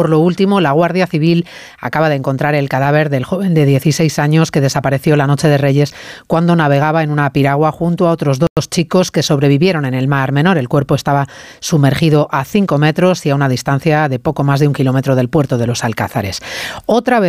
Por lo último, la Guardia Civil acaba de encontrar el cadáver del joven de 16 años que desapareció la noche de Reyes cuando navegaba en una piragua junto a otros dos chicos que sobrevivieron en el Mar Menor. El cuerpo estaba sumergido a 5 metros y a una distancia de poco más de un kilómetro del puerto de los Alcázares. Otra vez